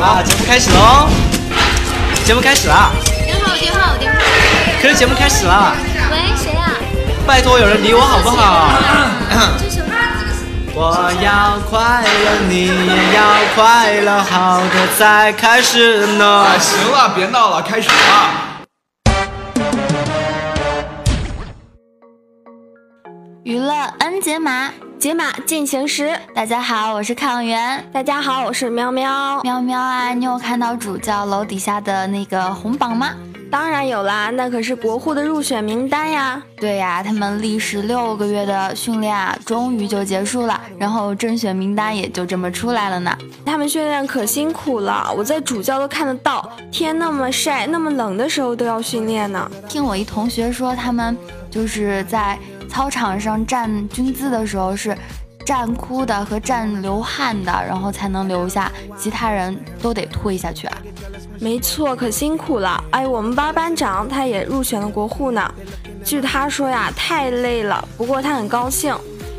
始了，开始了，节目开始喽！节目开始了。电话，电话，电话。可是节目开始了。喂，谁啊？拜托，有人理我好不好？我要快乐，你也要快乐，好的才开始呢。哎，行了，别闹了，开始了。娱乐 N 解码，解码进行时。大家好，我是抗原。大家好，我是喵喵。喵喵啊，你有看到主教楼底下的那个红榜吗？当然有啦，那可是国护的入选名单呀。对呀，他们历时六个月的训练啊，终于就结束了，然后甄选名单也就这么出来了呢。他们训练可辛苦了，我在主教都看得到，天那么晒，那么冷的时候都要训练呢。听我一同学说，他们就是在操场上站军姿的时候是。站哭的和站流汗的，然后才能留下，其他人都得退下去啊。没错，可辛苦了。哎，我们班班长他也入选了国护呢。据他说呀，太累了，不过他很高兴。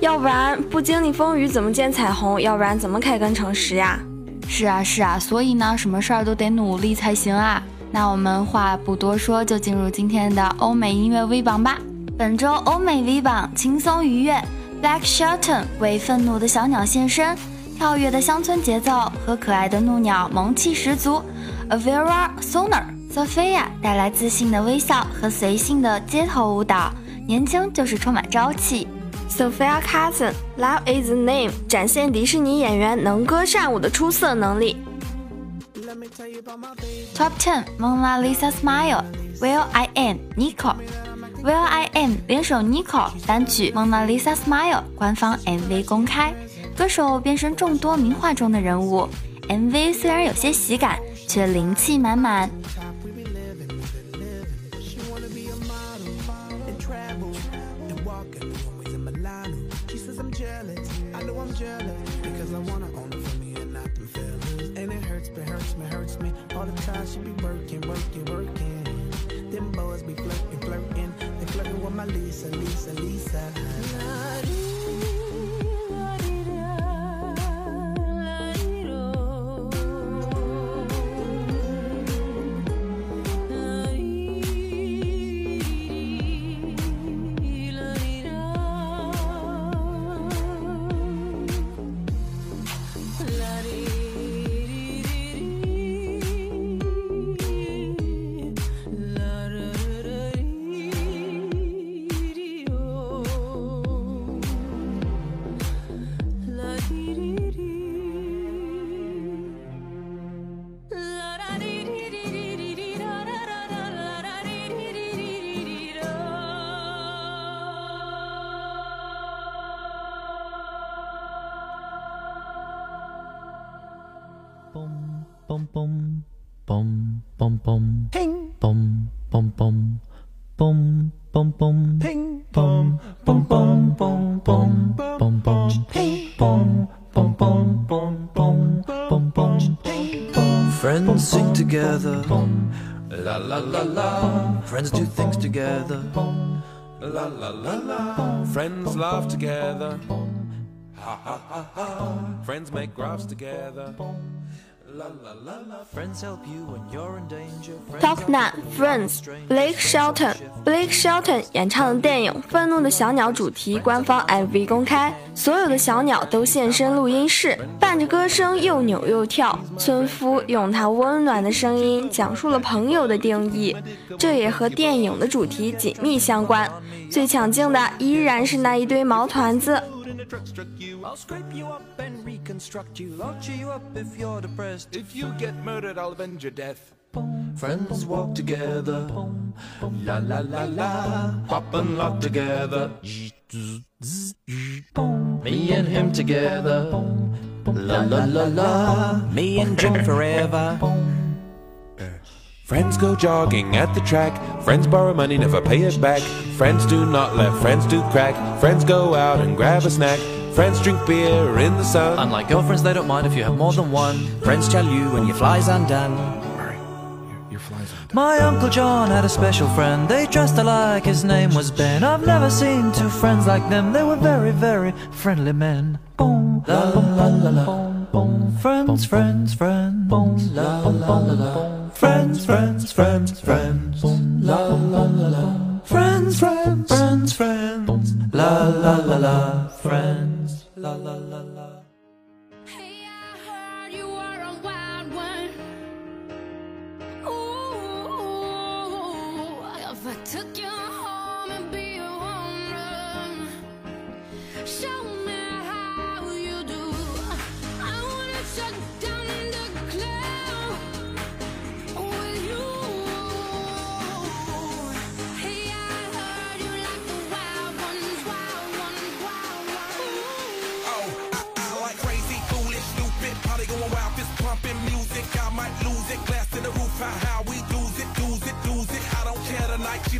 要不然不经历风雨怎么见彩虹？要不然怎么开根成石呀？是啊，是啊。所以呢，什么事儿都得努力才行啊。那我们话不多说，就进入今天的欧美音乐 V 榜吧。本周欧美 V 榜轻松愉悦。Black Shelton 为愤怒的小鸟献身，跳跃的乡村节奏和可爱的怒鸟萌气十足。Avera Soner Sophia 带来自信的微笑和随性的街头舞蹈，年轻就是充满朝气。Sophia Carson Love Is the Name 展现迪士尼演员能歌善舞的出色能力。Top Ten Mona Lisa Smile Will I Am Nico Will I Am 联手 Nico 单曲《Mona Lisa Smile》官方 MV 公开，歌手变身众多名画中的人物。MV 虽然有些喜感，却灵气满满。Boom, boom, boom, boom, boom, boom. Ping. Boom, boom, boom, boom, boom, boom. Ping. Boom, boom, boom, boom, boom, boom, boom. Ping. Boom, boom, boom, boom, boom, boom, boom. Ping. boom. Friends sing together. La la la la. Friends do things together. La la la la. Friends laugh together. Ha ha ha ha. Friends make graphs together. Top Nine Friends Blake Shelton Blake Shelton 演唱的电影《愤怒的小鸟》主题官方 MV 公开，所有的小鸟都现身录音室，伴着歌声又扭又跳。村夫用他温暖的声音讲述了朋友的定义，这也和电影的主题紧密相关。最抢镜的依然是那一堆毛团子。Truck struck you. I'll scrape you up and reconstruct you. I'll cheer you up if you're depressed. If you get murdered, I'll avenge your death. Friends walk together. La la la la. Pop and lock together. Me and him together. La la la la, me and Jim forever. Friends go jogging at the track. Friends borrow money, never pay it back. Friends do not let friends do crack. Friends go out and grab a snack. Friends drink beer in the sun. Unlike girlfriends, they don't mind if you have more than one. Friends tell you when your fly's undone. My Uncle John had a special friend. They dressed alike, his name was Ben. I've never seen two friends like them. They were very, very friendly men. Boom, la la la la. Boom, boom. Friends, friends, friends. Boom, la la la la. Friends, friends, friends, friends. La la la la. Friends, friends, friends, friends. La la la la. Friends, la la la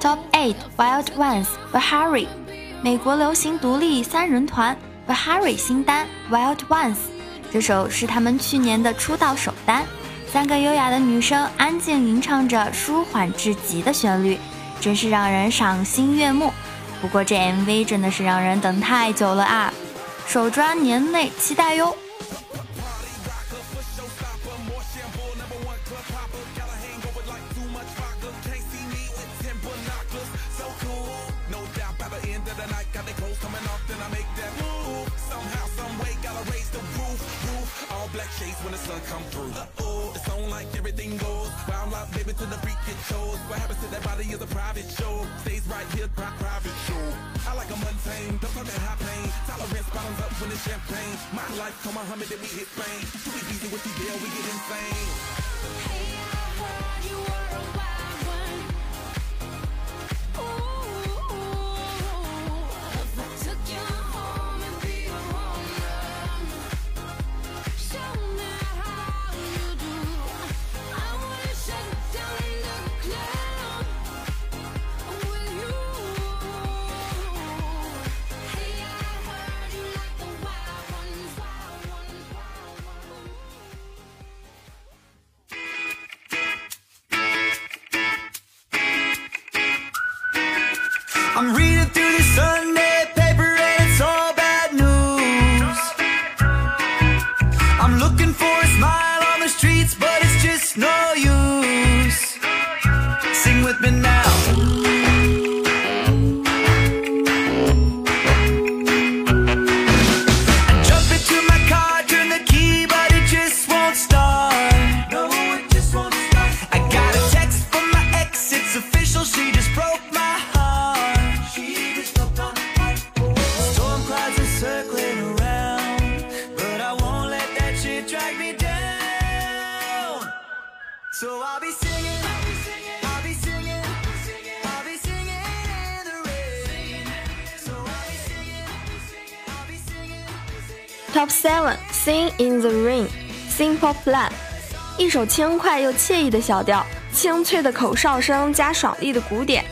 Top 8 Wild Ones Bahari，美国流行独立三人团 Bahari 新单 Wild Ones，这首是他们去年的出道首单。三个优雅的女生安静吟唱着舒缓至极的旋律，真是让人赏心悦目。不过这 MV 真的是让人等太久了啊！首专年内期待哟。Sun come through. Uh-oh, it's on like everything goes. Wild out, baby, to the freak it shows. What happens to that body is a private show. Stays right here, pri- private show. I like a mundane, don't talk that high pain. Tolerance bottoms up when it's champagne. My life, come on, Muhammad, then we hit fame. Too easy with the deal, we get insane. Hey, I heard you were Top Seven Sing in the Rain Simple Plan，一首轻快又惬意的小调，清脆的口哨声加爽利的鼓点，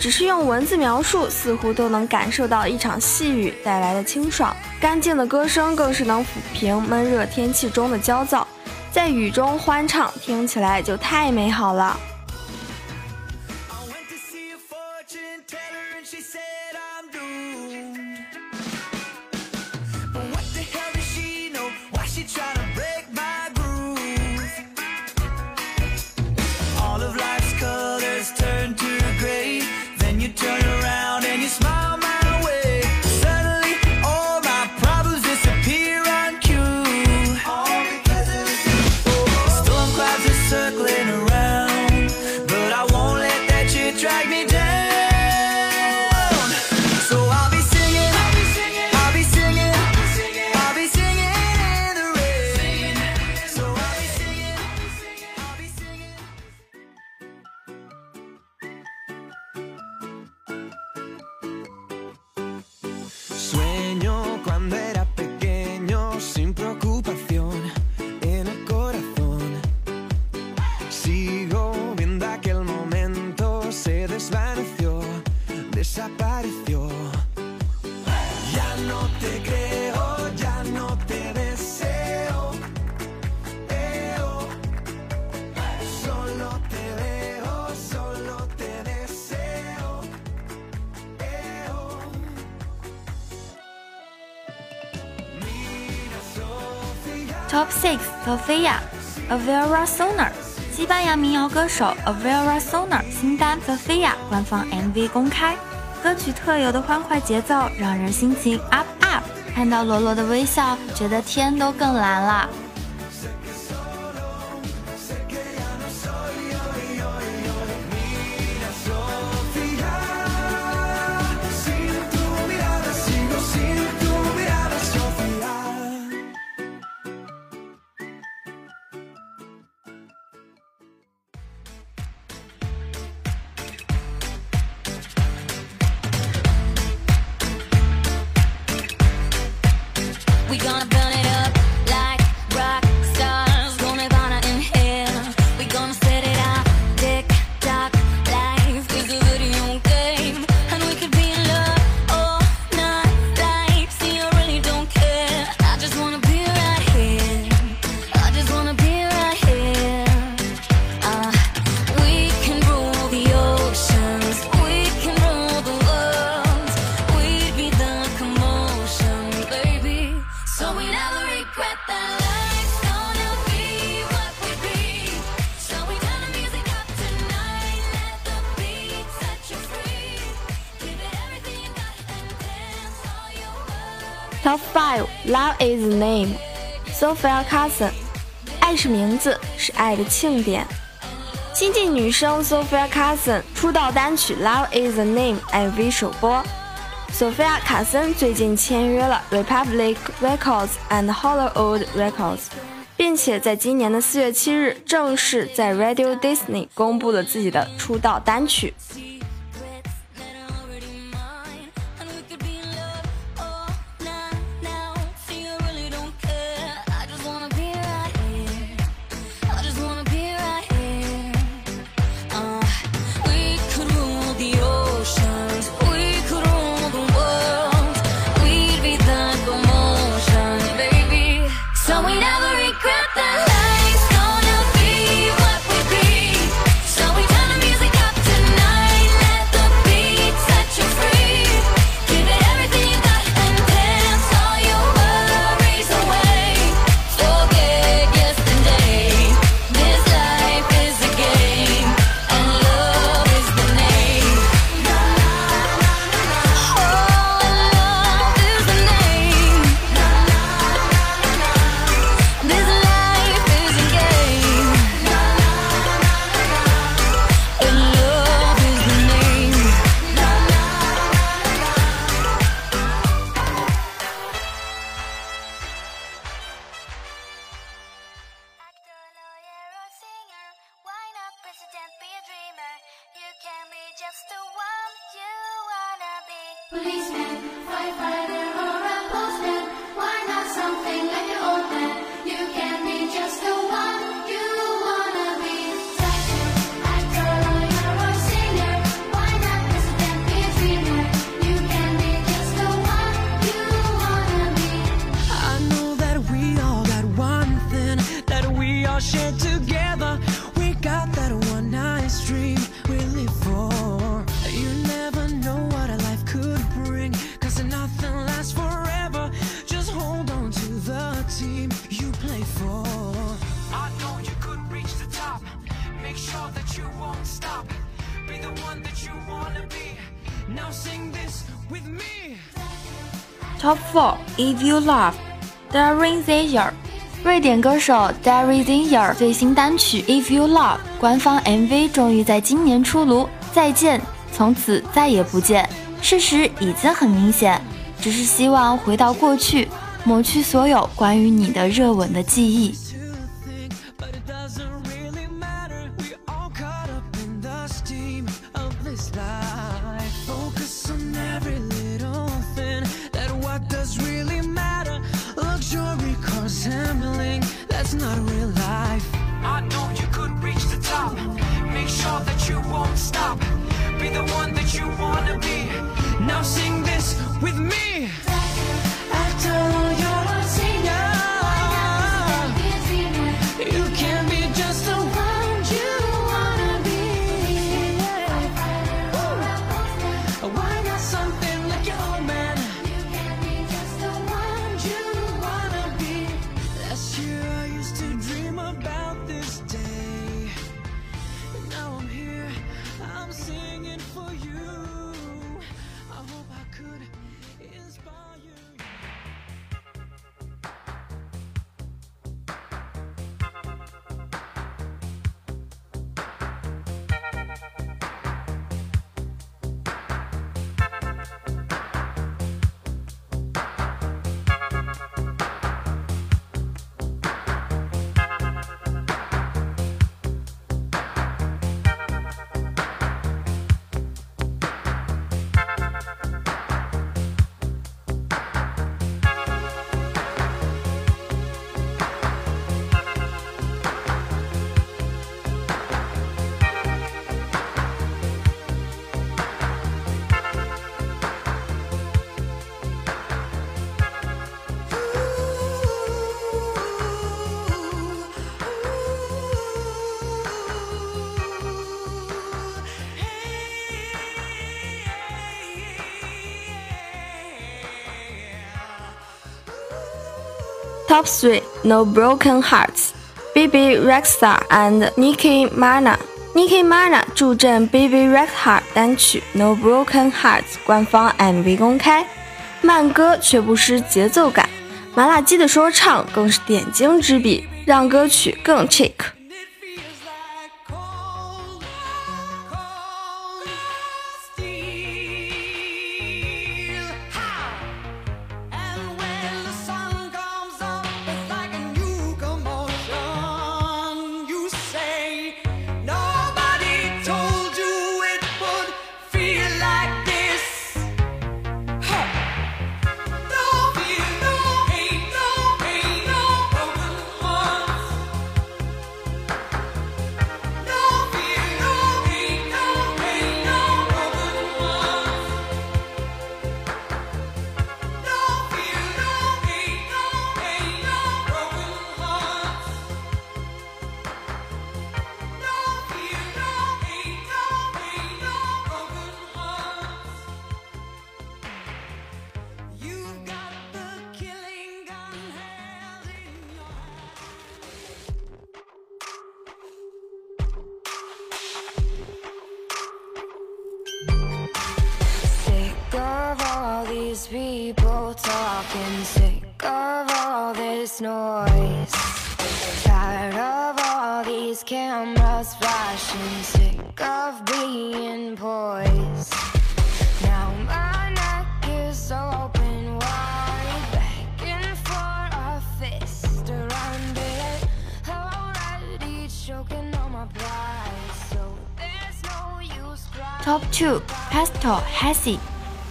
只是用文字描述，似乎都能感受到一场细雨带来的清爽。干净的歌声更是能抚平闷热天气中的焦躁，在雨中欢唱，听起来就太美好了。Top Six Sophia Avera Sonar，西班牙民谣歌手 Avera Sonar 新单 Sophia 官方 MV 公开，歌曲特有的欢快节奏让人心情 up up。看到罗罗的微笑，觉得天都更蓝了。Top five Love is the name Sophia Carson，爱是名字，是爱的庆典。新晋女生 Sophia Carson 出道单曲《Love Is the Name》MV 首播。Sophia 卡森最近签约了 Republic Records and Hollywood Records，并且在今年的四月七日正式在 Radio Disney 公布了自己的出道单曲。Top Four If You Love Darin Zayer，瑞典歌手 Darin Zayer 最新单曲 If You Love 官方 MV 终于在今年出炉。再见，从此再也不见。事实已经很明显，只是希望回到过去，抹去所有关于你的热吻的记忆。Not real life. I know you could reach the top. Make sure that you won't stop. Be the one that you wanna be. Now sing this with me. Top three No Broken Hearts, BB Rexha and Nicki mina。Nicki mina 助阵 BB Rexha 单曲 No Broken Hearts 官方 MV 公开，慢歌却不失节奏感，麻辣鸡的说唱更是点睛之笔，让歌曲更 chic。People talking, sick of all this noise. Tired of all these cameras flashing, sick of being poised. Now my neck is open wide, begging for a fist around it. Already choking on my pride, so there's no use crying. Top Two Pastel Hesi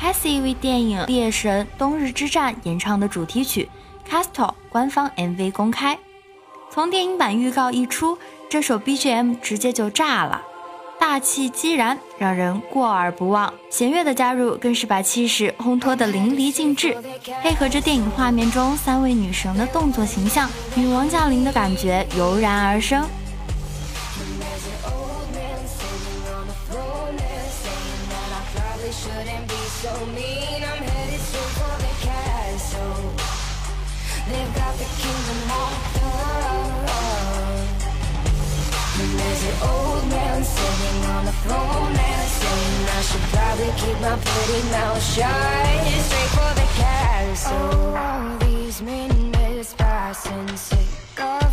Hesi 为电影《猎神：冬日之战》演唱的主题曲《Castle》官方 MV 公开。从电影版预告一出，这首 BGM 直接就炸了，大气激然，让人过耳不忘。弦乐的加入更是把气势烘托得淋漓尽致，配合着电影画面中三位女神的动作形象，女王降临的感觉油然而生。I should probably keep my pretty mouth shut. Straight for the castle. All these minutes passing, sick of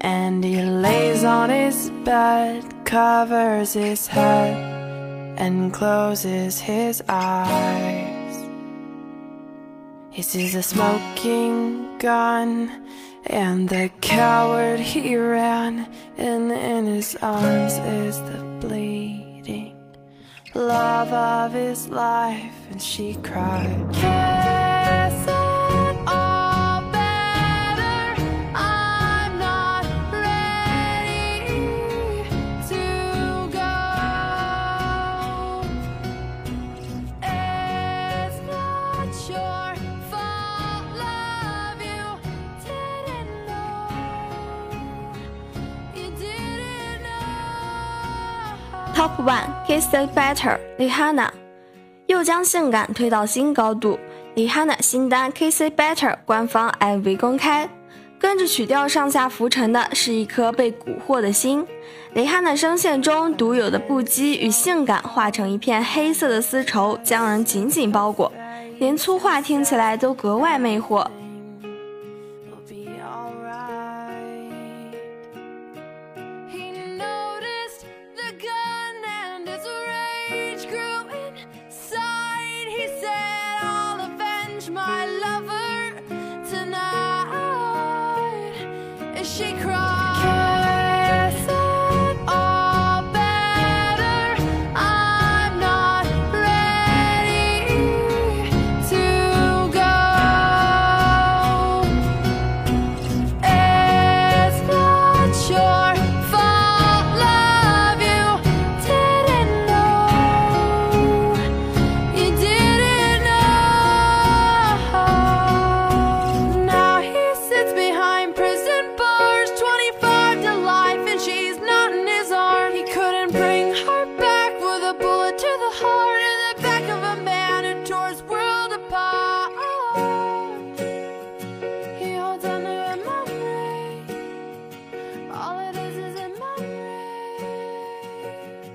and he lays on his bed, covers his head and closes his eyes. He sees a smoking gun and the coward he ran, and in his arms is the bleeding love of his life, and she cried. Top One Kiss It Better Rihanna 又将性感推到新高度。Rihanna 新单 Kiss It Better 官方 MV 公开，跟着曲调上下浮沉的是一颗被蛊惑的心。李汉的声线中独有的不羁与性感化成一片黑色的丝绸，将人紧紧包裹，连粗话听起来都格外魅惑。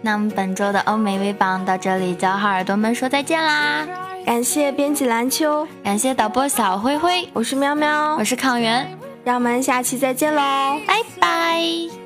那我们本周的欧美微榜到这里就要和耳朵们说再见啦！感谢编辑蓝秋，感谢导播小灰灰，我是喵喵，我是抗原，让我们下期再见喽，拜拜。